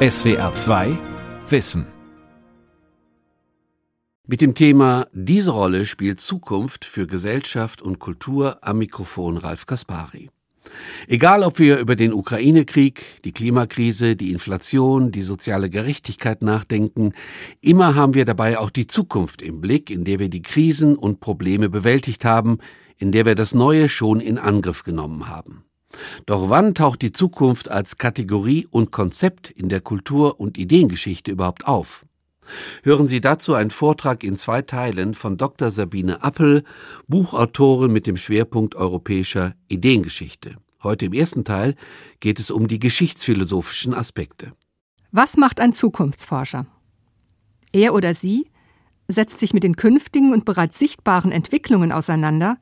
SWR 2 Wissen mit dem Thema Diese Rolle spielt Zukunft für Gesellschaft und Kultur am Mikrofon Ralf Kaspari. Egal, ob wir über den Ukraine-Krieg, die Klimakrise, die Inflation, die soziale Gerechtigkeit nachdenken, immer haben wir dabei auch die Zukunft im Blick, in der wir die Krisen und Probleme bewältigt haben, in der wir das Neue schon in Angriff genommen haben. Doch wann taucht die Zukunft als Kategorie und Konzept in der Kultur- und Ideengeschichte überhaupt auf? Hören Sie dazu einen Vortrag in zwei Teilen von Dr. Sabine Appel, Buchautorin mit dem Schwerpunkt europäischer Ideengeschichte. Heute im ersten Teil geht es um die geschichtsphilosophischen Aspekte. Was macht ein Zukunftsforscher? Er oder sie setzt sich mit den künftigen und bereits sichtbaren Entwicklungen auseinander,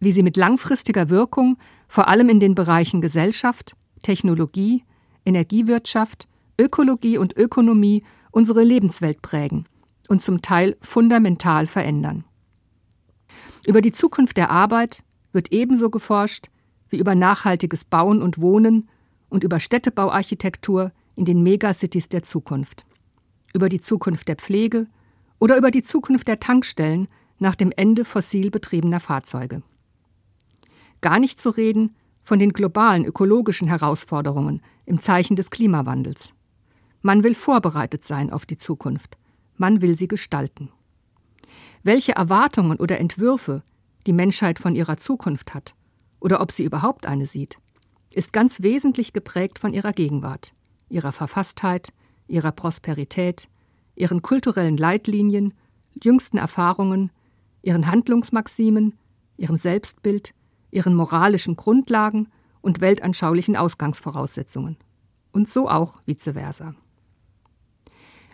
wie sie mit langfristiger Wirkung vor allem in den Bereichen Gesellschaft, Technologie, Energiewirtschaft, Ökologie und Ökonomie unsere Lebenswelt prägen und zum Teil fundamental verändern. Über die Zukunft der Arbeit wird ebenso geforscht wie über nachhaltiges Bauen und Wohnen und über Städtebauarchitektur in den Megacities der Zukunft, über die Zukunft der Pflege oder über die Zukunft der Tankstellen nach dem Ende fossil betriebener Fahrzeuge. Gar nicht zu reden von den globalen ökologischen Herausforderungen im Zeichen des Klimawandels. Man will vorbereitet sein auf die Zukunft. Man will sie gestalten. Welche Erwartungen oder Entwürfe die Menschheit von ihrer Zukunft hat oder ob sie überhaupt eine sieht, ist ganz wesentlich geprägt von ihrer Gegenwart, ihrer Verfasstheit, ihrer Prosperität, ihren kulturellen Leitlinien, jüngsten Erfahrungen, ihren Handlungsmaximen, ihrem Selbstbild, ihren moralischen Grundlagen und weltanschaulichen Ausgangsvoraussetzungen. Und so auch vice versa.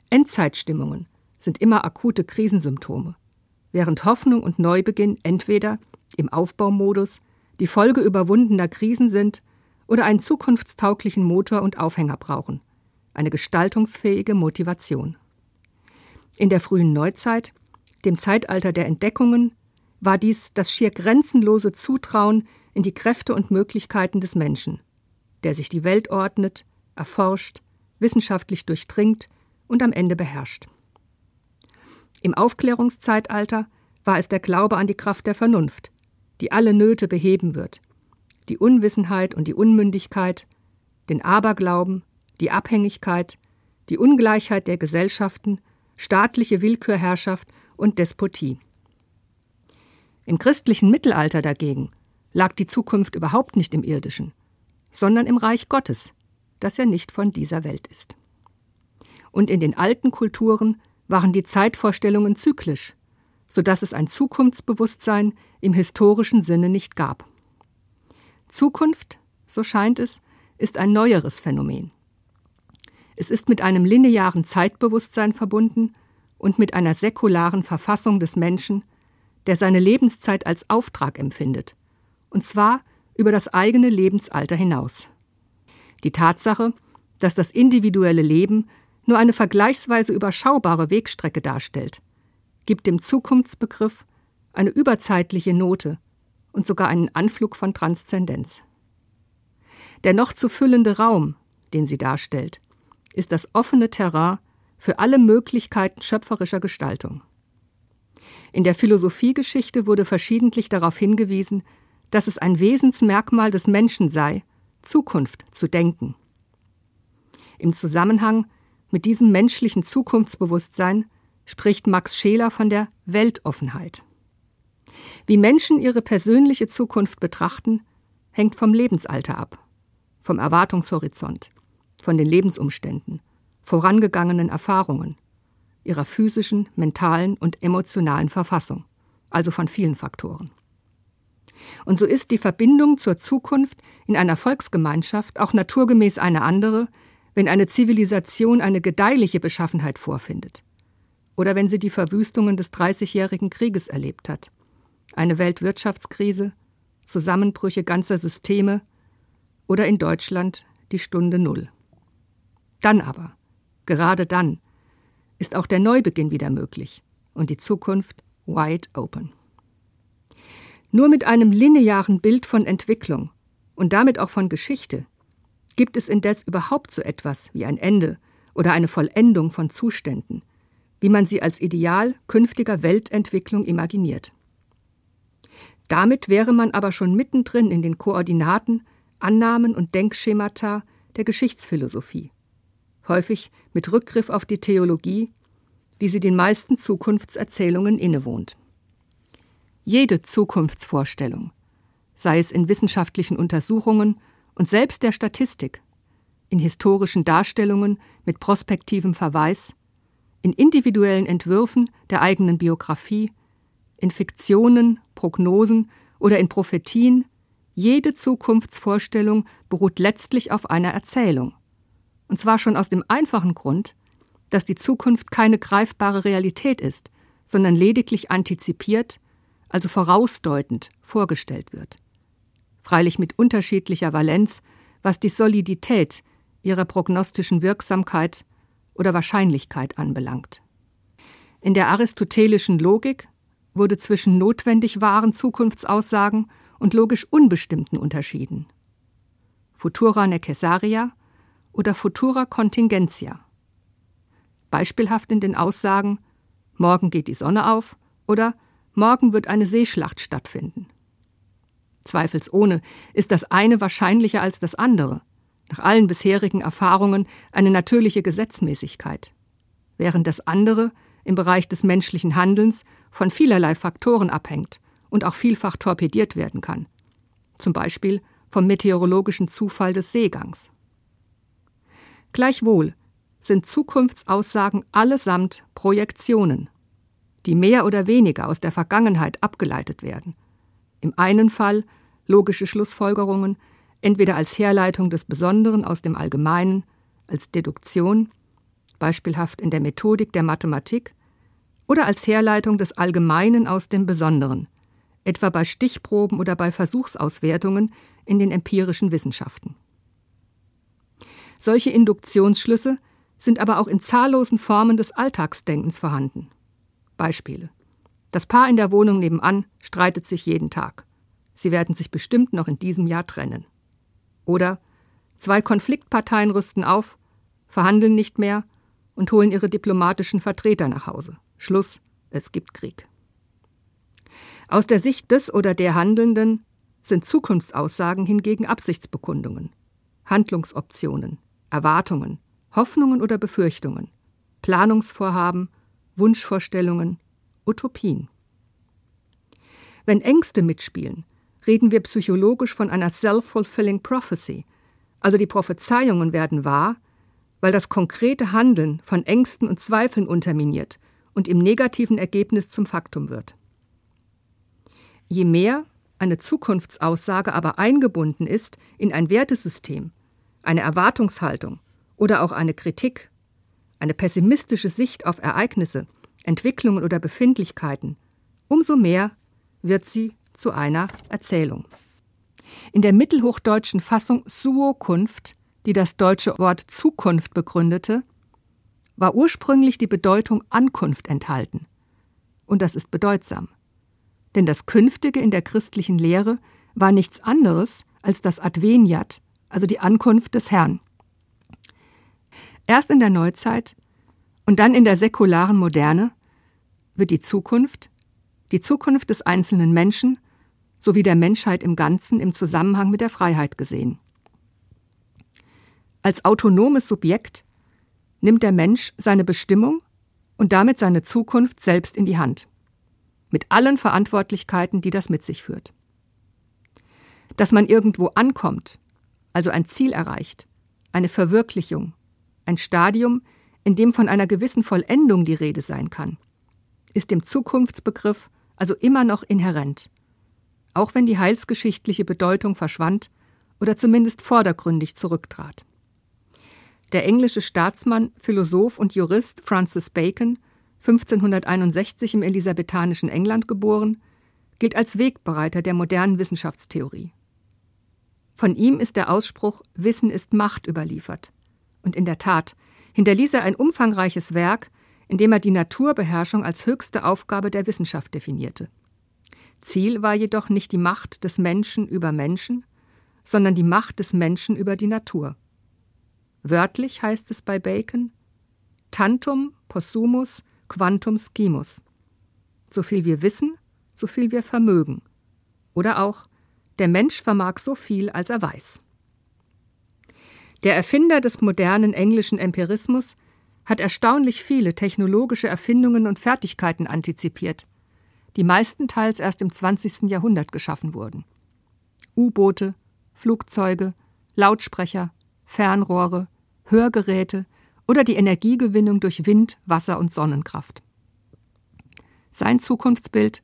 Endzeitstimmungen sind immer akute Krisensymptome, während Hoffnung und Neubeginn entweder im Aufbaumodus die Folge überwundener Krisen sind oder einen zukunftstauglichen Motor und Aufhänger brauchen, eine gestaltungsfähige Motivation. In der frühen Neuzeit, dem Zeitalter der Entdeckungen, war dies das schier grenzenlose Zutrauen in die Kräfte und Möglichkeiten des Menschen, der sich die Welt ordnet, erforscht, wissenschaftlich durchdringt und am Ende beherrscht. Im Aufklärungszeitalter war es der Glaube an die Kraft der Vernunft, die alle Nöte beheben wird, die Unwissenheit und die Unmündigkeit, den Aberglauben, die Abhängigkeit, die Ungleichheit der Gesellschaften, staatliche Willkürherrschaft und Despotie. Im christlichen Mittelalter dagegen lag die Zukunft überhaupt nicht im irdischen, sondern im Reich Gottes, das ja nicht von dieser Welt ist und in den alten Kulturen waren die Zeitvorstellungen zyklisch, so dass es ein Zukunftsbewusstsein im historischen Sinne nicht gab. Zukunft, so scheint es, ist ein neueres Phänomen. Es ist mit einem linearen Zeitbewusstsein verbunden und mit einer säkularen Verfassung des Menschen, der seine Lebenszeit als Auftrag empfindet, und zwar über das eigene Lebensalter hinaus. Die Tatsache, dass das individuelle Leben nur eine vergleichsweise überschaubare Wegstrecke darstellt, gibt dem Zukunftsbegriff eine überzeitliche Note und sogar einen Anflug von Transzendenz. Der noch zu füllende Raum, den sie darstellt, ist das offene Terrain für alle Möglichkeiten schöpferischer Gestaltung. In der Philosophiegeschichte wurde verschiedentlich darauf hingewiesen, dass es ein Wesensmerkmal des Menschen sei, Zukunft zu denken. Im Zusammenhang mit diesem menschlichen Zukunftsbewusstsein spricht Max Scheler von der Weltoffenheit. Wie Menschen ihre persönliche Zukunft betrachten, hängt vom Lebensalter ab, vom Erwartungshorizont, von den Lebensumständen, vorangegangenen Erfahrungen, ihrer physischen, mentalen und emotionalen Verfassung, also von vielen Faktoren. Und so ist die Verbindung zur Zukunft in einer Volksgemeinschaft auch naturgemäß eine andere, wenn eine Zivilisation eine gedeihliche Beschaffenheit vorfindet oder wenn sie die Verwüstungen des Dreißigjährigen Krieges erlebt hat, eine Weltwirtschaftskrise, Zusammenbrüche ganzer Systeme oder in Deutschland die Stunde Null. Dann aber, gerade dann, ist auch der Neubeginn wieder möglich und die Zukunft wide open. Nur mit einem linearen Bild von Entwicklung und damit auch von Geschichte gibt es indes überhaupt so etwas wie ein Ende oder eine Vollendung von Zuständen, wie man sie als Ideal künftiger Weltentwicklung imaginiert. Damit wäre man aber schon mittendrin in den Koordinaten, Annahmen und Denkschemata der Geschichtsphilosophie, häufig mit Rückgriff auf die Theologie, wie sie den meisten Zukunftserzählungen innewohnt. Jede Zukunftsvorstellung, sei es in wissenschaftlichen Untersuchungen und selbst der Statistik, in historischen Darstellungen mit prospektivem Verweis, in individuellen Entwürfen der eigenen Biografie, in Fiktionen, Prognosen oder in Prophetien, jede Zukunftsvorstellung beruht letztlich auf einer Erzählung. Und zwar schon aus dem einfachen Grund, dass die Zukunft keine greifbare Realität ist, sondern lediglich antizipiert, also vorausdeutend vorgestellt wird. Freilich mit unterschiedlicher Valenz, was die Solidität ihrer prognostischen Wirksamkeit oder Wahrscheinlichkeit anbelangt. In der aristotelischen Logik wurde zwischen notwendig wahren Zukunftsaussagen und logisch unbestimmten unterschieden. Futura necessaria oder Futura contingentia. Beispielhaft in den Aussagen Morgen geht die Sonne auf oder Morgen wird eine Seeschlacht stattfinden. Zweifelsohne ist das eine wahrscheinlicher als das andere, nach allen bisherigen Erfahrungen eine natürliche Gesetzmäßigkeit, während das andere im Bereich des menschlichen Handelns von vielerlei Faktoren abhängt und auch vielfach torpediert werden kann, zum Beispiel vom meteorologischen Zufall des Seegangs. Gleichwohl sind Zukunftsaussagen allesamt Projektionen, die mehr oder weniger aus der Vergangenheit abgeleitet werden. Im einen Fall logische Schlussfolgerungen, entweder als Herleitung des Besonderen aus dem Allgemeinen, als Deduktion, beispielhaft in der Methodik der Mathematik, oder als Herleitung des Allgemeinen aus dem Besonderen, etwa bei Stichproben oder bei Versuchsauswertungen in den empirischen Wissenschaften. Solche Induktionsschlüsse sind aber auch in zahllosen Formen des Alltagsdenkens vorhanden. Beispiele. Das Paar in der Wohnung nebenan streitet sich jeden Tag. Sie werden sich bestimmt noch in diesem Jahr trennen. Oder zwei Konfliktparteien rüsten auf, verhandeln nicht mehr und holen ihre diplomatischen Vertreter nach Hause. Schluss, es gibt Krieg. Aus der Sicht des oder der Handelnden sind Zukunftsaussagen hingegen Absichtsbekundungen, Handlungsoptionen, Erwartungen, Hoffnungen oder Befürchtungen, Planungsvorhaben, Wunschvorstellungen, Utopien. Wenn Ängste mitspielen, reden wir psychologisch von einer self-fulfilling prophecy, also die Prophezeiungen werden wahr, weil das konkrete Handeln von Ängsten und Zweifeln unterminiert und im negativen Ergebnis zum Faktum wird. Je mehr eine Zukunftsaussage aber eingebunden ist in ein Wertesystem, eine Erwartungshaltung oder auch eine Kritik, eine pessimistische Sicht auf Ereignisse, Entwicklungen oder Befindlichkeiten, umso mehr wird sie zu einer Erzählung. In der mittelhochdeutschen Fassung Suokunft, die das deutsche Wort Zukunft begründete, war ursprünglich die Bedeutung Ankunft enthalten. Und das ist bedeutsam. Denn das Künftige in der christlichen Lehre war nichts anderes als das Adveniat, also die Ankunft des Herrn. Erst in der Neuzeit und dann in der säkularen Moderne wird die Zukunft, die Zukunft des einzelnen Menschen, sowie der Menschheit im Ganzen im Zusammenhang mit der Freiheit gesehen. Als autonomes Subjekt nimmt der Mensch seine Bestimmung und damit seine Zukunft selbst in die Hand, mit allen Verantwortlichkeiten, die das mit sich führt. Dass man irgendwo ankommt, also ein Ziel erreicht, eine Verwirklichung, ein Stadium, in dem von einer gewissen Vollendung die Rede sein kann, ist dem Zukunftsbegriff also immer noch inhärent auch wenn die heilsgeschichtliche Bedeutung verschwand oder zumindest vordergründig zurücktrat. Der englische Staatsmann, Philosoph und Jurist Francis Bacon, 1561 im elisabethanischen England geboren, gilt als Wegbereiter der modernen Wissenschaftstheorie. Von ihm ist der Ausspruch Wissen ist Macht überliefert. Und in der Tat hinterließ er ein umfangreiches Werk, in dem er die Naturbeherrschung als höchste Aufgabe der Wissenschaft definierte. Ziel war jedoch nicht die Macht des Menschen über Menschen, sondern die Macht des Menschen über die Natur. Wörtlich heißt es bei Bacon Tantum possumus quantum scimus. So viel wir wissen, so viel wir vermögen. Oder auch, der Mensch vermag so viel, als er weiß. Der Erfinder des modernen englischen Empirismus hat erstaunlich viele technologische Erfindungen und Fertigkeiten antizipiert, die meistenteils erst im 20. Jahrhundert geschaffen wurden. U-Boote, Flugzeuge, Lautsprecher, Fernrohre, Hörgeräte oder die Energiegewinnung durch Wind, Wasser und Sonnenkraft. Sein Zukunftsbild,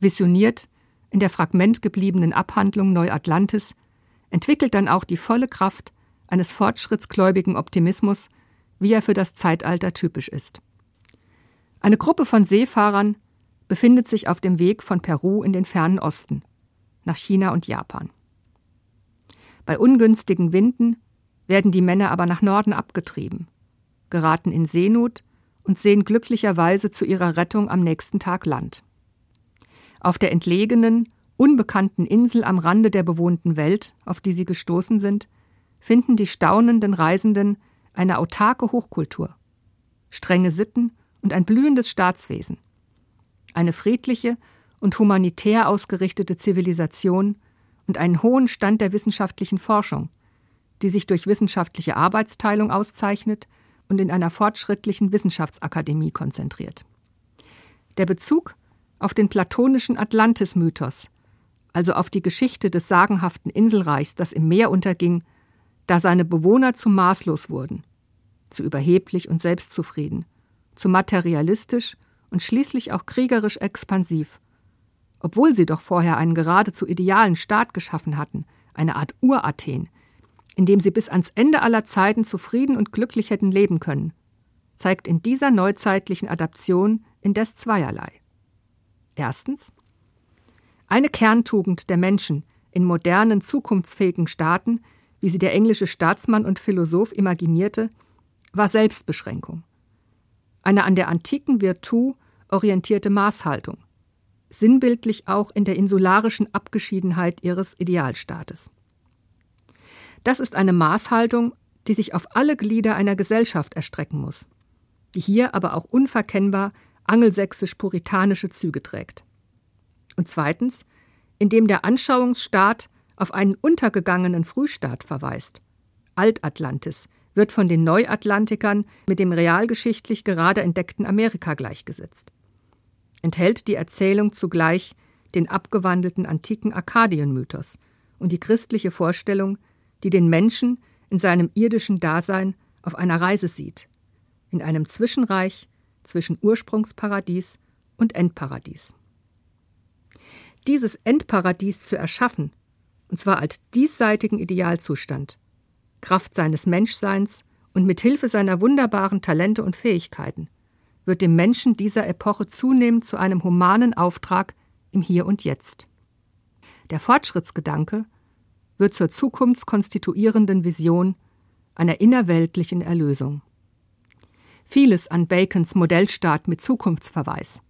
visioniert in der fragmentgebliebenen Abhandlung Neuatlantis, entwickelt dann auch die volle Kraft eines fortschrittsgläubigen Optimismus, wie er für das Zeitalter typisch ist. Eine Gruppe von Seefahrern befindet sich auf dem Weg von Peru in den fernen Osten, nach China und Japan. Bei ungünstigen Winden werden die Männer aber nach Norden abgetrieben, geraten in Seenot und sehen glücklicherweise zu ihrer Rettung am nächsten Tag Land. Auf der entlegenen, unbekannten Insel am Rande der bewohnten Welt, auf die sie gestoßen sind, finden die staunenden Reisenden eine autarke Hochkultur, strenge Sitten und ein blühendes Staatswesen, eine friedliche und humanitär ausgerichtete Zivilisation und einen hohen Stand der wissenschaftlichen Forschung, die sich durch wissenschaftliche Arbeitsteilung auszeichnet und in einer fortschrittlichen Wissenschaftsakademie konzentriert. Der Bezug auf den platonischen Atlantis-Mythos, also auf die Geschichte des sagenhaften Inselreichs, das im Meer unterging, da seine Bewohner zu maßlos wurden, zu überheblich und selbstzufrieden, zu materialistisch und schließlich auch kriegerisch expansiv, obwohl sie doch vorher einen geradezu idealen Staat geschaffen hatten, eine Art Urathen, in dem sie bis ans Ende aller Zeiten zufrieden und glücklich hätten leben können, zeigt in dieser neuzeitlichen Adaption indes zweierlei. Erstens eine Kerntugend der Menschen in modernen, zukunftsfähigen Staaten, wie sie der englische Staatsmann und Philosoph imaginierte, war Selbstbeschränkung. Eine an der antiken Virtu orientierte Maßhaltung, sinnbildlich auch in der insularischen Abgeschiedenheit ihres Idealstaates. Das ist eine Maßhaltung, die sich auf alle Glieder einer Gesellschaft erstrecken muss, die hier aber auch unverkennbar angelsächsisch-puritanische Züge trägt. Und zweitens, indem der Anschauungsstaat auf einen untergegangenen Frühstaat verweist. Altatlantis wird von den Neuatlantikern mit dem realgeschichtlich gerade entdeckten Amerika gleichgesetzt. Enthält die Erzählung zugleich den abgewandelten antiken Arkadienmythos und die christliche Vorstellung, die den Menschen in seinem irdischen Dasein auf einer Reise sieht, in einem Zwischenreich zwischen Ursprungsparadies und Endparadies. Dieses Endparadies zu erschaffen, und zwar als diesseitigen Idealzustand, Kraft seines Menschseins und mit Hilfe seiner wunderbaren Talente und Fähigkeiten, wird dem Menschen dieser Epoche zunehmend zu einem humanen Auftrag im Hier und Jetzt. Der Fortschrittsgedanke wird zur zukunftskonstituierenden Vision einer innerweltlichen Erlösung. Vieles an Bacons Modellstaat mit Zukunftsverweis.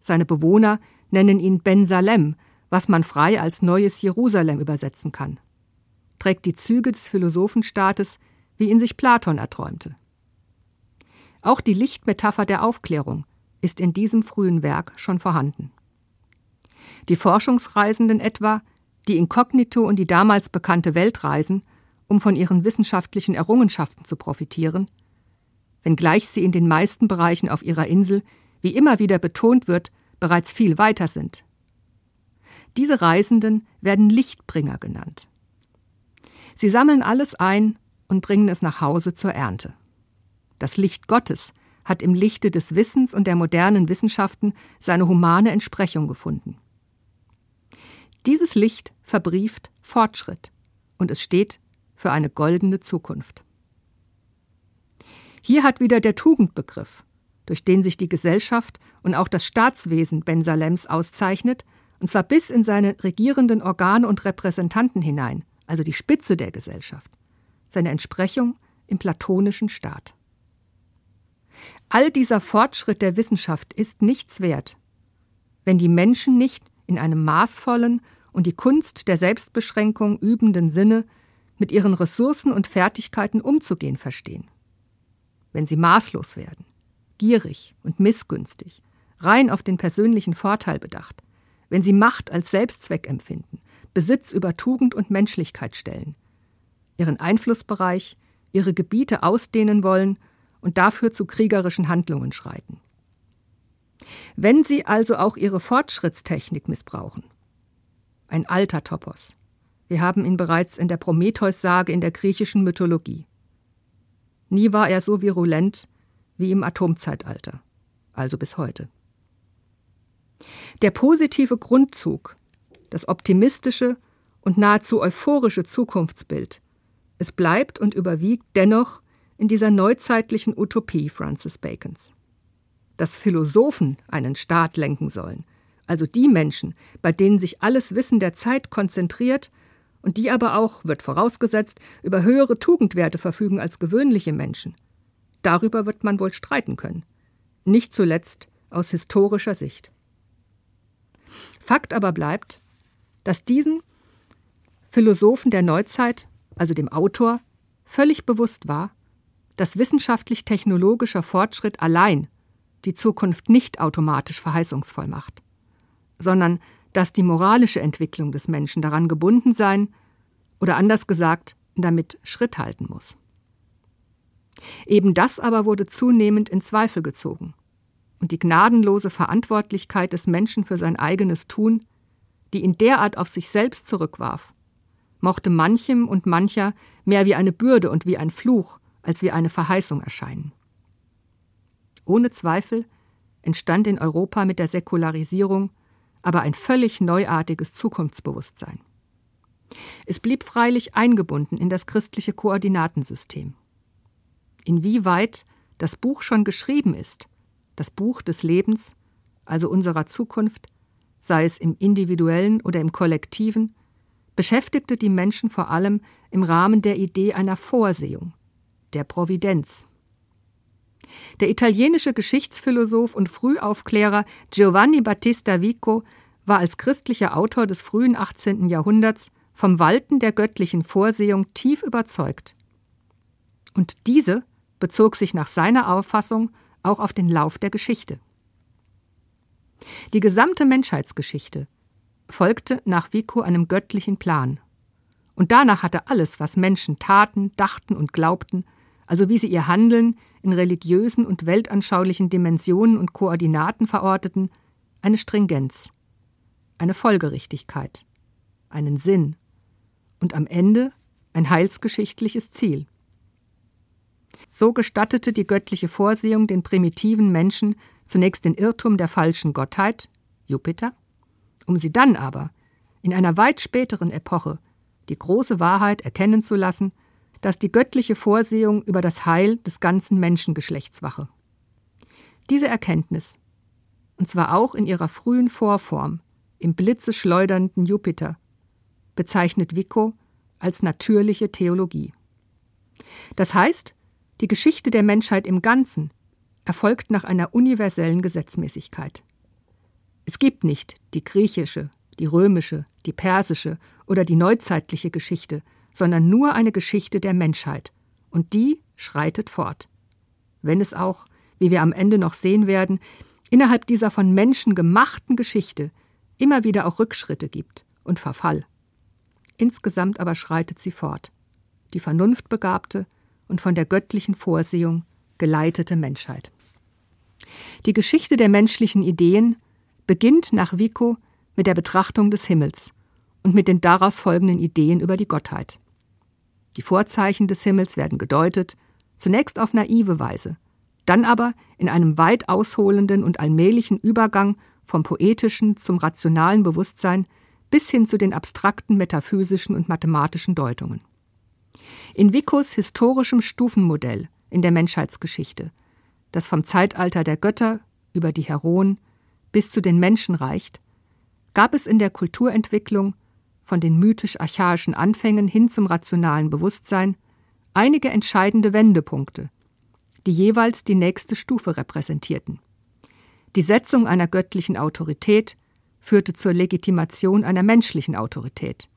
Seine Bewohner nennen ihn Ben Salem, was man frei als neues Jerusalem übersetzen kann, trägt die Züge des Philosophenstaates, wie ihn sich Platon erträumte. Auch die Lichtmetapher der Aufklärung ist in diesem frühen Werk schon vorhanden. Die Forschungsreisenden etwa, die inkognito und die damals bekannte Welt reisen, um von ihren wissenschaftlichen Errungenschaften zu profitieren, wenngleich sie in den meisten Bereichen auf ihrer Insel, wie immer wieder betont wird, bereits viel weiter sind, diese Reisenden werden Lichtbringer genannt. Sie sammeln alles ein und bringen es nach Hause zur Ernte. Das Licht Gottes hat im Lichte des Wissens und der modernen Wissenschaften seine humane Entsprechung gefunden. Dieses Licht verbrieft Fortschritt und es steht für eine goldene Zukunft. Hier hat wieder der Tugendbegriff, durch den sich die Gesellschaft und auch das Staatswesen Ben Salems auszeichnet, und zwar bis in seine regierenden Organe und Repräsentanten hinein, also die Spitze der Gesellschaft, seine Entsprechung im platonischen Staat. All dieser Fortschritt der Wissenschaft ist nichts wert, wenn die Menschen nicht in einem maßvollen und die Kunst der Selbstbeschränkung übenden Sinne mit ihren Ressourcen und Fertigkeiten umzugehen verstehen. Wenn sie maßlos werden, gierig und missgünstig, rein auf den persönlichen Vorteil bedacht, wenn sie Macht als Selbstzweck empfinden, Besitz über Tugend und Menschlichkeit stellen, ihren Einflussbereich, ihre Gebiete ausdehnen wollen und dafür zu kriegerischen Handlungen schreiten. Wenn sie also auch ihre Fortschrittstechnik missbrauchen, ein alter Topos, wir haben ihn bereits in der Prometheus-Sage in der griechischen Mythologie. Nie war er so virulent wie im Atomzeitalter, also bis heute. Der positive Grundzug, das optimistische und nahezu euphorische Zukunftsbild, es bleibt und überwiegt dennoch in dieser neuzeitlichen Utopie Francis Bacons. Dass Philosophen einen Staat lenken sollen, also die Menschen, bei denen sich alles Wissen der Zeit konzentriert und die aber auch, wird vorausgesetzt, über höhere Tugendwerte verfügen als gewöhnliche Menschen. Darüber wird man wohl streiten können. Nicht zuletzt aus historischer Sicht. Fakt aber bleibt, dass diesen Philosophen der Neuzeit, also dem Autor, völlig bewusst war, dass wissenschaftlich-technologischer Fortschritt allein die Zukunft nicht automatisch verheißungsvoll macht, sondern dass die moralische Entwicklung des Menschen daran gebunden sein oder anders gesagt damit Schritt halten muss. Eben das aber wurde zunehmend in Zweifel gezogen und die gnadenlose Verantwortlichkeit des Menschen für sein eigenes Tun, die ihn derart auf sich selbst zurückwarf, mochte manchem und mancher mehr wie eine Bürde und wie ein Fluch als wie eine Verheißung erscheinen. Ohne Zweifel entstand in Europa mit der Säkularisierung aber ein völlig neuartiges Zukunftsbewusstsein. Es blieb freilich eingebunden in das christliche Koordinatensystem. Inwieweit das Buch schon geschrieben ist, das Buch des Lebens, also unserer Zukunft, sei es im individuellen oder im kollektiven, beschäftigte die Menschen vor allem im Rahmen der Idee einer Vorsehung, der Providenz. Der italienische Geschichtsphilosoph und Frühaufklärer Giovanni Battista Vico war als christlicher Autor des frühen 18. Jahrhunderts vom Walten der göttlichen Vorsehung tief überzeugt. Und diese bezog sich nach seiner Auffassung auch auf den Lauf der Geschichte. Die gesamte Menschheitsgeschichte folgte nach Vico einem göttlichen Plan. Und danach hatte alles, was Menschen taten, dachten und glaubten, also wie sie ihr Handeln in religiösen und weltanschaulichen Dimensionen und Koordinaten verorteten, eine Stringenz, eine Folgerichtigkeit, einen Sinn und am Ende ein heilsgeschichtliches Ziel. So gestattete die göttliche Vorsehung den primitiven Menschen zunächst den Irrtum der falschen Gottheit, Jupiter, um sie dann aber in einer weit späteren Epoche die große Wahrheit erkennen zu lassen, dass die göttliche Vorsehung über das Heil des ganzen Menschengeschlechts wache. Diese Erkenntnis, und zwar auch in ihrer frühen Vorform, im Blitze schleudernden Jupiter, bezeichnet Vico als natürliche Theologie. Das heißt, die Geschichte der Menschheit im Ganzen erfolgt nach einer universellen Gesetzmäßigkeit. Es gibt nicht die griechische, die römische, die persische oder die neuzeitliche Geschichte, sondern nur eine Geschichte der Menschheit, und die schreitet fort. Wenn es auch, wie wir am Ende noch sehen werden, innerhalb dieser von Menschen gemachten Geschichte immer wieder auch Rückschritte gibt und Verfall. Insgesamt aber schreitet sie fort, die vernunftbegabte und von der göttlichen Vorsehung geleitete Menschheit. Die Geschichte der menschlichen Ideen beginnt nach Vico mit der Betrachtung des Himmels und mit den daraus folgenden Ideen über die Gottheit. Die Vorzeichen des Himmels werden gedeutet, zunächst auf naive Weise, dann aber in einem weit ausholenden und allmählichen Übergang vom poetischen zum rationalen Bewusstsein bis hin zu den abstrakten metaphysischen und mathematischen Deutungen. In Vicos historischem Stufenmodell in der Menschheitsgeschichte, das vom Zeitalter der Götter über die Heroen bis zu den Menschen reicht, gab es in der Kulturentwicklung von den mythisch-archaischen Anfängen hin zum rationalen Bewusstsein einige entscheidende Wendepunkte, die jeweils die nächste Stufe repräsentierten. Die Setzung einer göttlichen Autorität führte zur Legitimation einer menschlichen Autorität,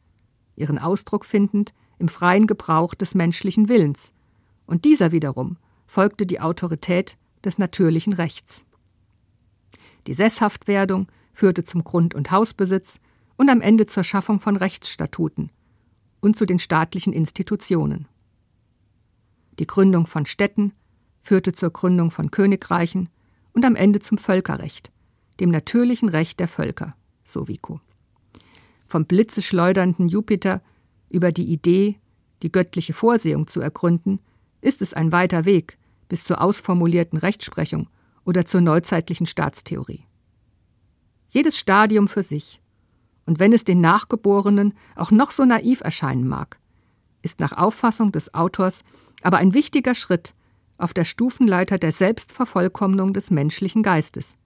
ihren Ausdruck findend im freien Gebrauch des menschlichen Willens, und dieser wiederum folgte die Autorität des natürlichen Rechts. Die Sesshaftwerdung führte zum Grund- und Hausbesitz und am Ende zur Schaffung von Rechtsstatuten und zu den staatlichen Institutionen. Die Gründung von Städten führte zur Gründung von Königreichen und am Ende zum Völkerrecht, dem natürlichen Recht der Völker, so Vico. Vom blitzeschleudernden Jupiter über die Idee, die göttliche Vorsehung zu ergründen, ist es ein weiter Weg bis zur ausformulierten Rechtsprechung oder zur neuzeitlichen Staatstheorie. Jedes Stadium für sich, und wenn es den Nachgeborenen auch noch so naiv erscheinen mag, ist nach Auffassung des Autors aber ein wichtiger Schritt auf der Stufenleiter der Selbstvervollkommnung des menschlichen Geistes,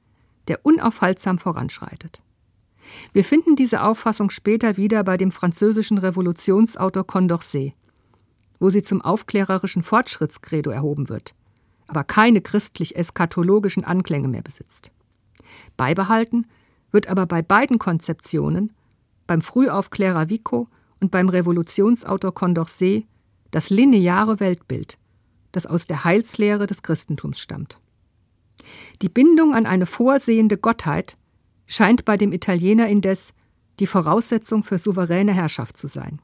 der unaufhaltsam voranschreitet. Wir finden diese Auffassung später wieder bei dem französischen Revolutionsautor Condorcet, wo sie zum aufklärerischen Fortschrittskredo erhoben wird, aber keine christlich-eschatologischen Anklänge mehr besitzt. Beibehalten wird aber bei beiden Konzeptionen, beim Frühaufklärer Vico und beim Revolutionsautor Condorcet, das lineare Weltbild, das aus der Heilslehre des Christentums stammt. Die Bindung an eine vorsehende Gottheit scheint bei dem Italiener indes die Voraussetzung für souveräne Herrschaft zu sein.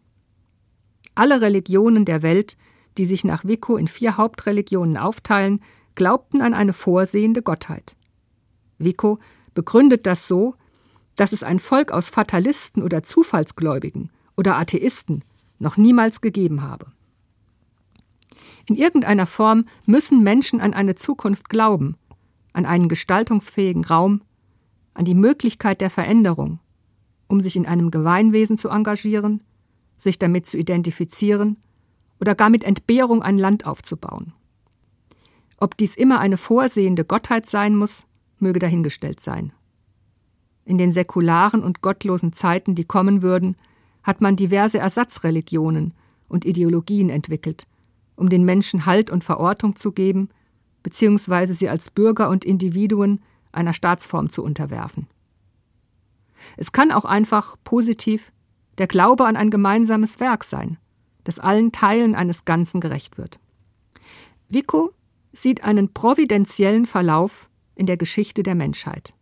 Alle Religionen der Welt, die sich nach Vico in vier Hauptreligionen aufteilen, glaubten an eine vorsehende Gottheit. Vico begründet das so, dass es ein Volk aus Fatalisten oder Zufallsgläubigen oder Atheisten noch niemals gegeben habe. In irgendeiner Form müssen Menschen an eine Zukunft glauben, an einen gestaltungsfähigen Raum, an die Möglichkeit der Veränderung, um sich in einem Gemeinwesen zu engagieren, sich damit zu identifizieren oder gar mit Entbehrung ein Land aufzubauen. Ob dies immer eine vorsehende Gottheit sein muss, möge dahingestellt sein. In den säkularen und gottlosen Zeiten, die kommen würden, hat man diverse Ersatzreligionen und Ideologien entwickelt, um den Menschen Halt und Verortung zu geben, beziehungsweise sie als Bürger und Individuen einer Staatsform zu unterwerfen. Es kann auch einfach positiv der Glaube an ein gemeinsames Werk sein, das allen Teilen eines Ganzen gerecht wird. Vico sieht einen providentiellen Verlauf in der Geschichte der Menschheit.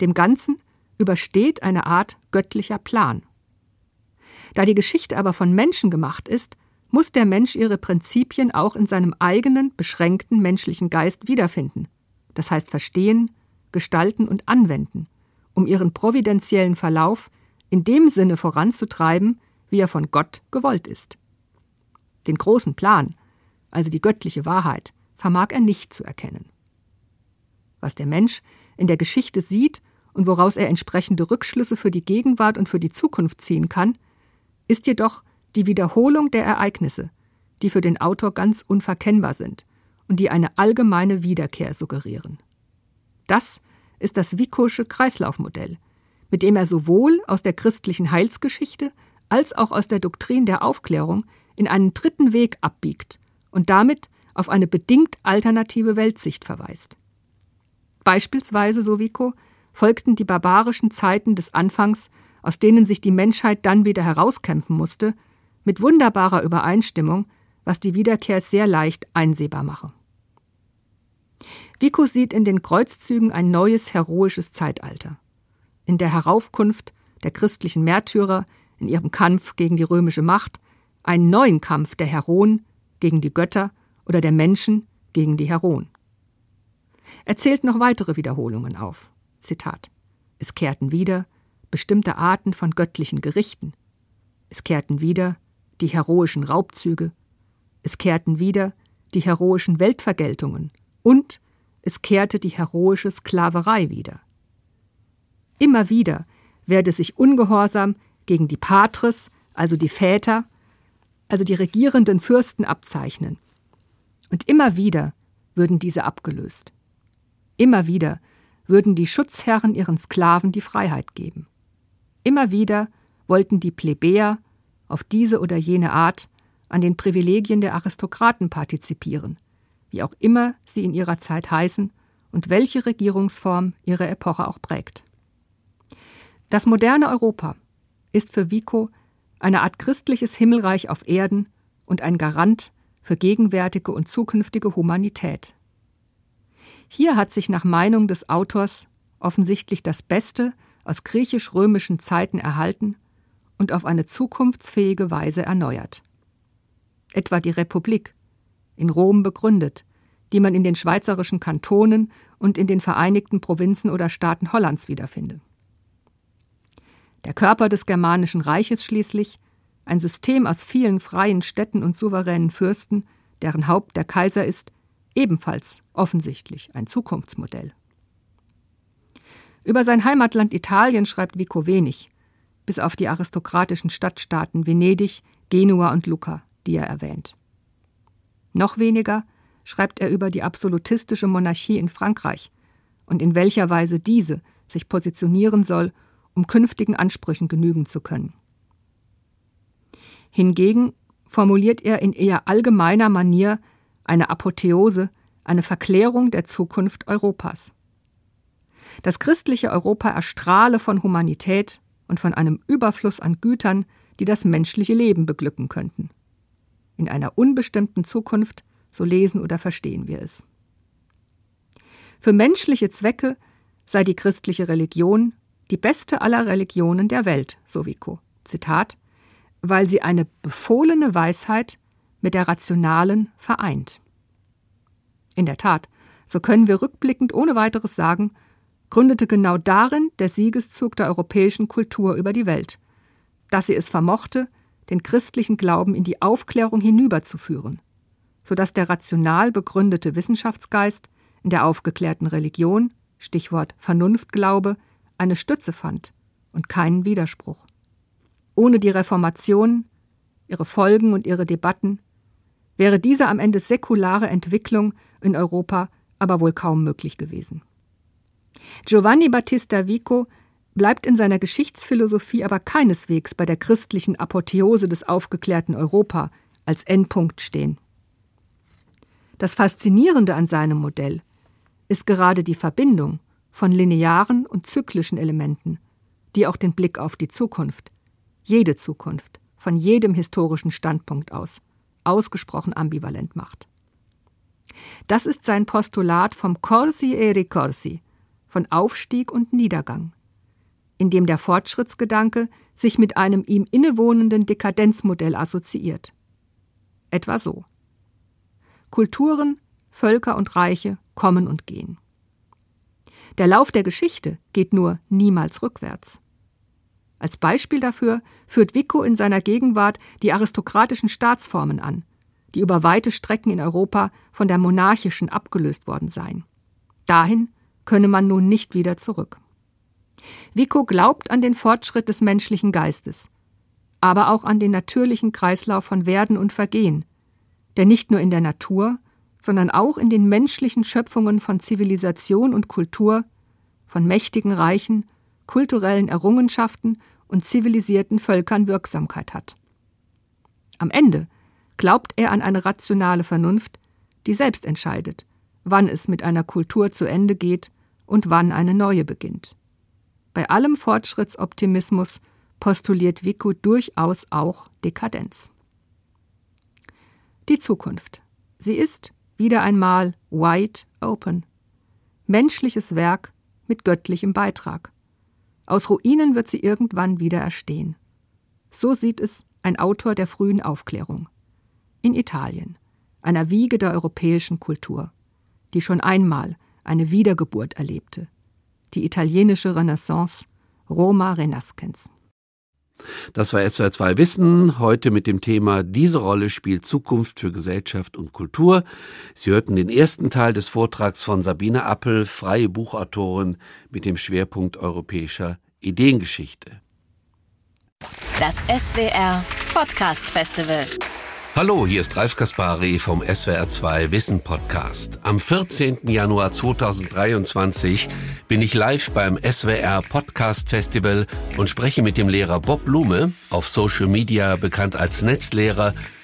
Dem Ganzen übersteht eine Art göttlicher Plan. Da die Geschichte aber von Menschen gemacht ist, muss der Mensch ihre Prinzipien auch in seinem eigenen, beschränkten menschlichen Geist wiederfinden, das heißt verstehen, gestalten und anwenden, um ihren providentiellen Verlauf in dem Sinne voranzutreiben, wie er von Gott gewollt ist. Den großen Plan, also die göttliche Wahrheit, vermag er nicht zu erkennen. Was der Mensch in der Geschichte sieht und woraus er entsprechende Rückschlüsse für die Gegenwart und für die Zukunft ziehen kann, ist jedoch die Wiederholung der Ereignisse, die für den Autor ganz unverkennbar sind und die eine allgemeine Wiederkehr suggerieren. Das ist das Wicosche Kreislaufmodell, mit dem er sowohl aus der christlichen Heilsgeschichte als auch aus der Doktrin der Aufklärung in einen dritten Weg abbiegt und damit auf eine bedingt alternative Weltsicht verweist. Beispielsweise, so Vico, folgten die barbarischen Zeiten des Anfangs, aus denen sich die Menschheit dann wieder herauskämpfen musste, mit wunderbarer Übereinstimmung, was die Wiederkehr sehr leicht einsehbar mache. Vico sieht in den Kreuzzügen ein neues heroisches Zeitalter. In der Heraufkunft der christlichen Märtyrer in ihrem Kampf gegen die römische Macht einen neuen Kampf der Heroen gegen die Götter oder der Menschen gegen die Heroen. Er zählt noch weitere Wiederholungen auf. Zitat. Es kehrten wieder bestimmte Arten von göttlichen Gerichten. Es kehrten wieder die heroischen Raubzüge, es kehrten wieder die heroischen Weltvergeltungen und es kehrte die heroische Sklaverei wieder. Immer wieder werde sich Ungehorsam gegen die Patres, also die Väter, also die regierenden Fürsten abzeichnen. Und immer wieder würden diese abgelöst. Immer wieder würden die Schutzherren ihren Sklaven die Freiheit geben. Immer wieder wollten die Plebejer auf diese oder jene Art an den Privilegien der Aristokraten partizipieren, wie auch immer sie in ihrer Zeit heißen und welche Regierungsform ihre Epoche auch prägt. Das moderne Europa ist für Vico eine Art christliches Himmelreich auf Erden und ein Garant für gegenwärtige und zukünftige Humanität. Hier hat sich nach Meinung des Autors offensichtlich das Beste aus griechisch-römischen Zeiten erhalten und auf eine zukunftsfähige Weise erneuert. Etwa die Republik, in Rom begründet, die man in den schweizerischen Kantonen und in den Vereinigten Provinzen oder Staaten Hollands wiederfinde. Der Körper des Germanischen Reiches schließlich, ein System aus vielen freien Städten und souveränen Fürsten, deren Haupt der Kaiser ist, ebenfalls offensichtlich ein Zukunftsmodell. Über sein Heimatland Italien schreibt Vico wenig, bis auf die aristokratischen Stadtstaaten Venedig, Genua und Lucca, die er erwähnt. Noch weniger schreibt er über die absolutistische Monarchie in Frankreich und in welcher Weise diese sich positionieren soll, um künftigen Ansprüchen genügen zu können. Hingegen formuliert er in eher allgemeiner Manier eine Apotheose, eine Verklärung der Zukunft Europas. Das christliche Europa erstrahle von Humanität und von einem Überfluss an Gütern, die das menschliche Leben beglücken könnten. In einer unbestimmten Zukunft, so lesen oder verstehen wir es. Für menschliche Zwecke sei die christliche Religion die beste aller Religionen der Welt, so Vico. Zitat, weil sie eine befohlene Weisheit mit der rationalen vereint. In der Tat, so können wir rückblickend ohne weiteres sagen, gründete genau darin der Siegeszug der europäischen Kultur über die Welt, dass sie es vermochte, den christlichen Glauben in die Aufklärung hinüberzuführen, so dass der rational begründete Wissenschaftsgeist in der aufgeklärten Religion, Stichwort Vernunftglaube, eine Stütze fand und keinen Widerspruch. Ohne die Reformation, ihre Folgen und ihre Debatten wäre diese am Ende säkulare Entwicklung in Europa aber wohl kaum möglich gewesen. Giovanni Battista Vico bleibt in seiner Geschichtsphilosophie aber keineswegs bei der christlichen Apotheose des aufgeklärten Europa als Endpunkt stehen. Das Faszinierende an seinem Modell ist gerade die Verbindung von linearen und zyklischen Elementen, die auch den Blick auf die Zukunft, jede Zukunft, von jedem historischen Standpunkt aus, ausgesprochen ambivalent macht. Das ist sein Postulat vom Corsi e Ricorsi, von Aufstieg und Niedergang, in dem der Fortschrittsgedanke sich mit einem ihm innewohnenden Dekadenzmodell assoziiert. Etwa so. Kulturen, Völker und Reiche kommen und gehen. Der Lauf der Geschichte geht nur niemals rückwärts. Als Beispiel dafür führt Vico in seiner Gegenwart die aristokratischen Staatsformen an, die über weite Strecken in Europa von der monarchischen abgelöst worden seien. Dahin könne man nun nicht wieder zurück. Vico glaubt an den Fortschritt des menschlichen Geistes, aber auch an den natürlichen Kreislauf von Werden und Vergehen, der nicht nur in der Natur, sondern auch in den menschlichen Schöpfungen von Zivilisation und Kultur, von mächtigen Reichen, kulturellen Errungenschaften und zivilisierten Völkern Wirksamkeit hat. Am Ende glaubt er an eine rationale Vernunft, die selbst entscheidet, wann es mit einer Kultur zu Ende geht und wann eine neue beginnt. Bei allem Fortschrittsoptimismus postuliert Vico durchaus auch Dekadenz. Die Zukunft. Sie ist, wieder einmal wide open. Menschliches Werk mit göttlichem Beitrag. Aus Ruinen wird sie irgendwann wieder erstehen. So sieht es ein Autor der frühen Aufklärung. In Italien, einer Wiege der europäischen Kultur, die schon einmal eine Wiedergeburt erlebte. Die italienische Renaissance, Roma Renascens. Das war SWR 2 Wissen, heute mit dem Thema Diese Rolle spielt Zukunft für Gesellschaft und Kultur. Sie hörten den ersten Teil des Vortrags von Sabine Appel, freie Buchautorin mit dem Schwerpunkt europäischer Ideengeschichte. Das SWR Podcast Festival. Hallo, hier ist Ralf Kaspari vom SWR2 Wissen Podcast. Am 14. Januar 2023 bin ich live beim SWR Podcast Festival und spreche mit dem Lehrer Bob Blume, auf Social Media bekannt als Netzlehrer,